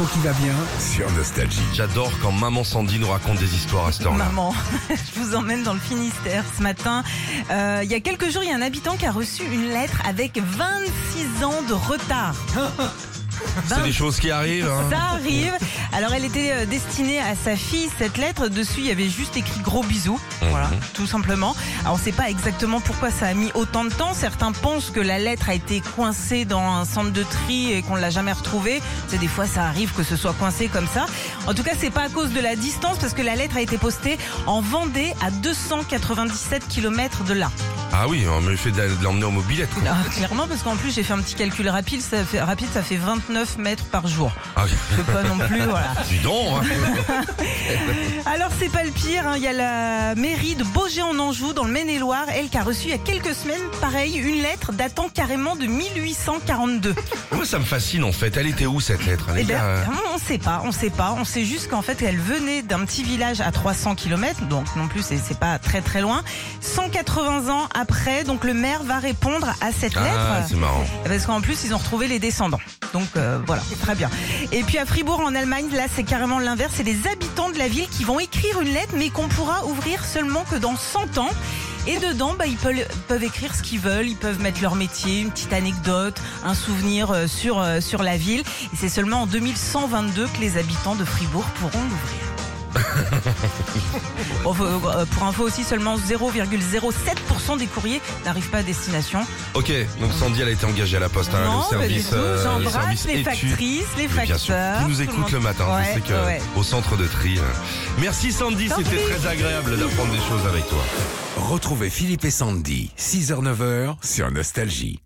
l'info qui va bien. sur Nostalgie. J'adore quand maman Sandy nous raconte des histoires à cette heure-là. Maman, je vous emmène dans le Finistère ce matin. Euh, il y a quelques jours, il y a un habitant qui a reçu une lettre avec 26 ans de retard. C'est des choses qui arrivent. hein. Ça arrive. Alors elle était euh, destinée à sa fille, cette lettre. Dessus, il y avait juste écrit gros bisous. Voilà, Mhm. tout simplement. Alors on ne sait pas exactement pourquoi ça a mis autant de temps. Certains pensent que la lettre a été coincée dans un centre de tri et qu'on ne l'a jamais retrouvée. C'est des fois ça arrive que ce soit coincé comme ça. En tout cas, c'est pas à cause de la distance parce que la lettre a été postée en Vendée à 297 km de là. Ah oui, on me fait de l'emmener en mobilette. quoi. Ah, clairement, parce qu'en plus j'ai fait un petit calcul rapide. Ça fait rapide, ça fait 29 mètres par jour. Ah, Je peux pas non plus, voilà. dis donc. hein. Alors c'est pas le pire, hein. il y a la mairie de Beaugé en Anjou dans le Maine-et-Loire, elle qui a reçu il y a quelques semaines, pareil, une lettre datant carrément de 1842. Moi, ça me fascine en fait. Elle était où cette lettre Eh Les ben, euh, on sait pas, on sait pas, on sait juste qu'en fait elle venait d'un petit village à 300 km, donc non plus c'est c'est pas très très loin. 180 ans après, donc le maire va répondre à cette Ah, lettre. c'est marrant. Parce qu'en plus, ils ont retrouvé les descendants. Donc euh, voilà, très bien. Et puis à Fribourg en Allemagne, là c'est carrément l'inverse. C'est les habitants de la ville qui vont écrire une lettre, mais qu'on pourra ouvrir seulement que dans 100 ans. Et dedans, bah, ils peuvent, peuvent écrire ce qu'ils veulent. Ils peuvent mettre leur métier, une petite anecdote, un souvenir euh, sur, euh, sur la ville. Et c'est seulement en 2122 que les habitants de Fribourg pourront l'ouvrir. Euh, pour info aussi, seulement 0,07% des courriers n'arrivent pas à destination. Ok, donc Sandy, elle a été engagée à la poste. hein, Non, le service, euh, le J'embrasse service les factrices, les Mais bien sûr, facteurs. qui nous écoutent le, matin. Ouais, je sais que ouais. au centre de tri. euh. Merci Sandy, c'était très agréable d'apprendre des choses avec toi. Retrouvez Philippe et Sandy, 6h-9h sur Nostalgie.